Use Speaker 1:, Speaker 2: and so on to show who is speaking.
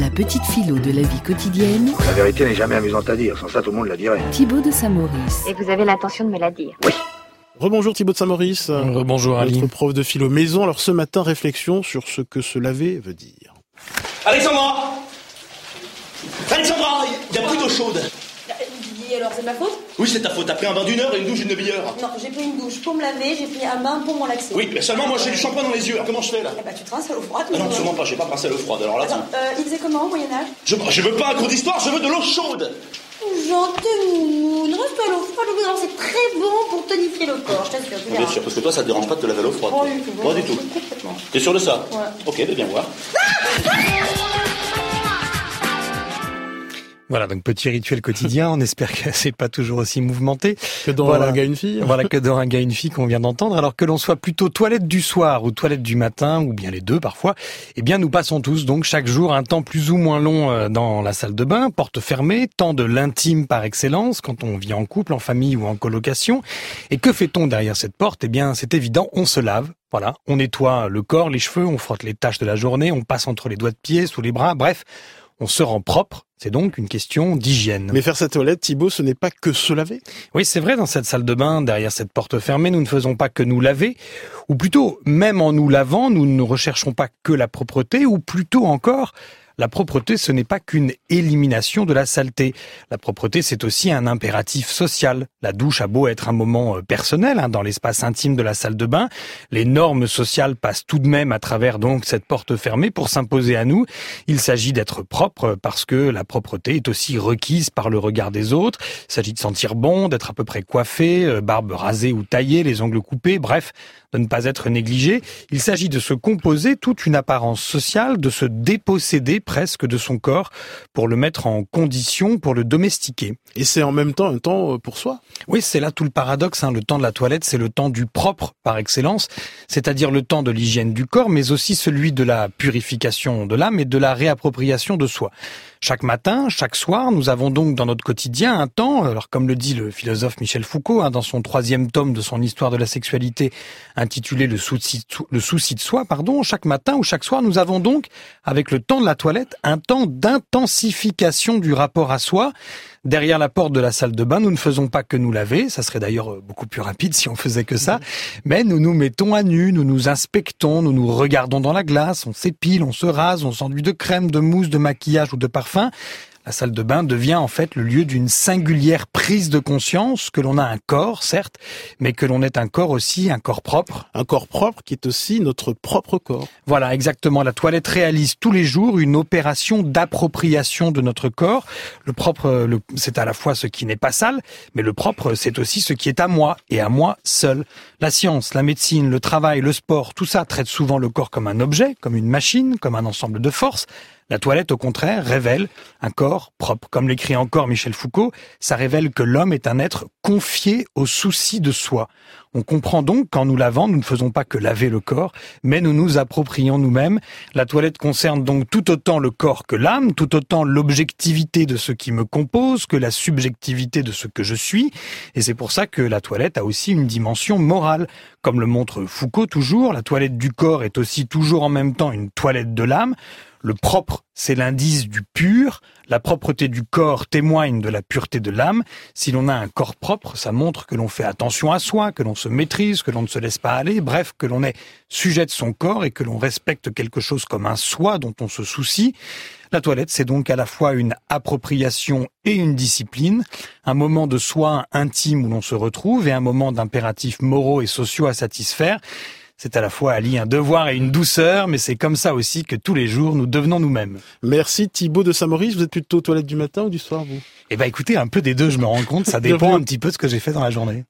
Speaker 1: La petite philo de la vie quotidienne.
Speaker 2: La vérité n'est jamais amusante à dire, sans ça tout le monde la dirait.
Speaker 1: Thibaut de Saint-Maurice.
Speaker 3: Et vous avez l'intention de me la dire
Speaker 2: Oui.
Speaker 4: Rebonjour Thibaut de Saint-Maurice.
Speaker 5: Rebonjour Ali.
Speaker 4: Notre prof de philo maison. Alors ce matin, réflexion sur ce que se laver veut dire.
Speaker 6: Alexandra Alexandra, il y a plus d'eau chaude.
Speaker 7: Et alors, c'est ma faute
Speaker 6: Oui, c'est ta faute. T'as pris un bain d'une heure et une douche d'une demi-heure.
Speaker 7: Non, j'ai pris une douche pour me laver, j'ai pris un bain pour m'en laxer.
Speaker 6: Oui, mais seulement moi j'ai du shampoing dans les yeux. Alors comment je fais là
Speaker 7: Eh bah, tu te rinces à l'eau froide.
Speaker 6: Ah non, sûrement pas. J'ai pas passé à l'eau froide. Alors là,
Speaker 7: Attends, euh, il faisait comment au Moyen-Âge
Speaker 6: je, je veux pas un cours d'histoire, je veux de l'eau chaude.
Speaker 7: Gentil moumoune, reste à l'eau froide. Non, c'est très bon pour tonifier le corps, je t'assure. tu
Speaker 6: Bien
Speaker 7: verras.
Speaker 6: sûr, parce que toi ça te dérange pas de te laver à l'eau froide.
Speaker 7: Pas du tout.
Speaker 6: Pas du tout.
Speaker 7: Complètement.
Speaker 6: T'es sûr de ça
Speaker 7: Ouais.
Speaker 6: Ok, bah, viens voir.
Speaker 5: Voilà, donc petit rituel quotidien. On espère que c'est pas toujours aussi mouvementé.
Speaker 4: Que dans
Speaker 5: Voilà.
Speaker 4: un gars une fille.
Speaker 5: Voilà que dans un gars une fille qu'on vient d'entendre. Alors que l'on soit plutôt toilette du soir ou toilette du matin, ou bien les deux parfois, eh bien nous passons tous donc chaque jour un temps plus ou moins long euh, dans la salle de bain, porte fermée, temps de l'intime par excellence quand on vit en couple, en famille ou en colocation. Et que fait-on derrière cette porte? Eh bien c'est évident, on se lave. Voilà, on nettoie le corps, les cheveux, on frotte les taches de la journée, on passe entre les doigts de pied, sous les bras, bref, on se rend propre. C'est donc une question d'hygiène.
Speaker 4: Mais faire sa toilette, Thibaut, ce n'est pas que se laver.
Speaker 5: Oui, c'est vrai, dans cette salle de bain, derrière cette porte fermée, nous ne faisons pas que nous laver, ou plutôt, même en nous lavant, nous ne recherchons pas que la propreté, ou plutôt encore, la propreté, ce n'est pas qu'une élimination de la saleté. La propreté, c'est aussi un impératif social. La douche a beau être un moment euh, personnel, hein, dans l'espace intime de la salle de bain, les normes sociales passent tout de même à travers donc cette porte fermée pour s'imposer à nous. Il s'agit d'être propre parce que la propreté est aussi requise par le regard des autres. Il s'agit de sentir bon, d'être à peu près coiffé, euh, barbe rasée ou taillée, les ongles coupés, bref, de ne pas être négligé. Il s'agit de se composer toute une apparence sociale, de se déposséder presque de son corps pour le mettre en condition, pour le domestiquer.
Speaker 4: Et c'est en même temps un temps euh, pour soi.
Speaker 5: Oui, c'est là tout le paradoxe. Hein. Le temps de la toilette, c'est le temps du propre par excellence, c'est-à-dire le temps de l'hygiène du corps, mais aussi celui de la purification de l'âme et de la réappropriation de soi. Chaque matin, chaque soir, nous avons donc dans notre quotidien un temps, alors comme le dit le philosophe Michel Foucault hein, dans son troisième tome de son histoire de la sexualité intitulé le souci, le souci de soi, pardon, chaque matin ou chaque soir, nous avons donc, avec le temps de la toilette, un temps d'intensification du rapport à soi. Derrière la porte de la salle de bain, nous ne faisons pas que nous laver, ça serait d'ailleurs euh, beaucoup plus rapide si on faisait que ça, mais nous nous mettons à nu, nous nous inspectons, nous nous regardons dans la glace, on s'épile, on se rase, on s'enduit de crème, de mousse, de maquillage ou de parfum. La salle de bain devient en fait le lieu d'une singulière prise de conscience que l'on a un corps, certes, mais que l'on est un corps aussi, un corps propre.
Speaker 4: Un corps propre qui est aussi notre propre corps.
Speaker 5: Voilà, exactement. La toilette réalise tous les jours une opération d'appropriation de notre corps. Le propre, le- c'est à la fois ce qui n'est pas sale, mais le propre, c'est aussi ce qui est à moi et à moi seul. La science, la médecine, le travail, le sport, tout ça traite souvent le corps comme un objet, comme une machine, comme un ensemble de forces. La toilette, au contraire, révèle un corps propre. Comme l'écrit encore Michel Foucault, ça révèle que l'homme est un être confié aux soucis de soi. On comprend donc qu'en nous lavant, nous ne faisons pas que laver le corps, mais nous nous approprions nous-mêmes. La toilette concerne donc tout autant le corps que l'âme, tout autant l'objectivité de ce qui me compose que la subjectivité de ce que je suis. Et c'est pour ça que la toilette a aussi une dimension morale. Comme le montre Foucault toujours, la toilette du corps est aussi toujours en même temps une toilette de l'âme. Le propre, c'est l'indice du pur. La propreté du corps témoigne de la pureté de l'âme. Si l'on a un corps propre, ça montre que l'on fait attention à soi, que l'on se maîtrise, que l'on ne se laisse pas aller, bref, que l'on est sujet de son corps et que l'on respecte quelque chose comme un soi dont on se soucie. La toilette, c'est donc à la fois une appropriation et une discipline, un moment de soi intime où l'on se retrouve et un moment d'impératifs moraux et sociaux à satisfaire. C'est à la fois, Ali, un devoir et une douceur, mais c'est comme ça aussi que tous les jours, nous devenons nous-mêmes.
Speaker 4: Merci Thibaut de Saint-Maurice. Vous êtes plutôt aux toilettes du matin ou du soir, vous?
Speaker 5: Eh ben, écoutez, un peu des deux, je me rends compte, ça dépend un petit peu de ce que j'ai fait dans la journée.